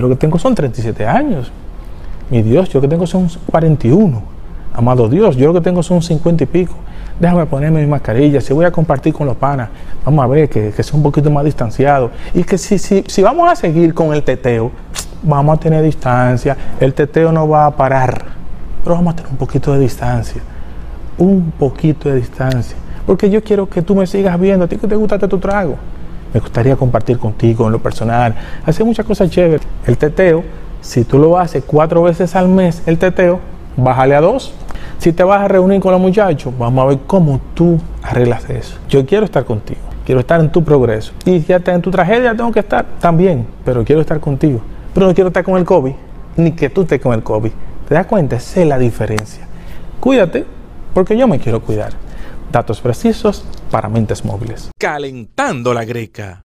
Lo que tengo son 37 años. Mi Dios, yo lo que tengo son 41. Amado Dios, yo lo que tengo son 50 y pico. Déjame ponerme mi mascarilla. Si voy a compartir con los panas, vamos a ver que, que sea un poquito más distanciado. Y que si, si, si vamos a seguir con el teteo, vamos a tener distancia. El teteo no va a parar. Pero vamos a tener un poquito de distancia. Un poquito de distancia. Porque yo quiero que tú me sigas viendo. A ti que te gusta tu trago. Me gustaría compartir contigo en lo personal. Hacer muchas cosas chéveres. El teteo, si tú lo haces cuatro veces al mes, el teteo, bájale a dos. Si te vas a reunir con los muchachos, vamos a ver cómo tú arreglas eso. Yo quiero estar contigo. Quiero estar en tu progreso. Y si en tu tragedia tengo que estar también, pero quiero estar contigo. Pero no quiero estar con el COVID, ni que tú estés con el COVID. ¿Te das cuenta? Sé la diferencia. Cuídate, porque yo me quiero cuidar. Datos precisos para mentes móviles. Calentando la greca.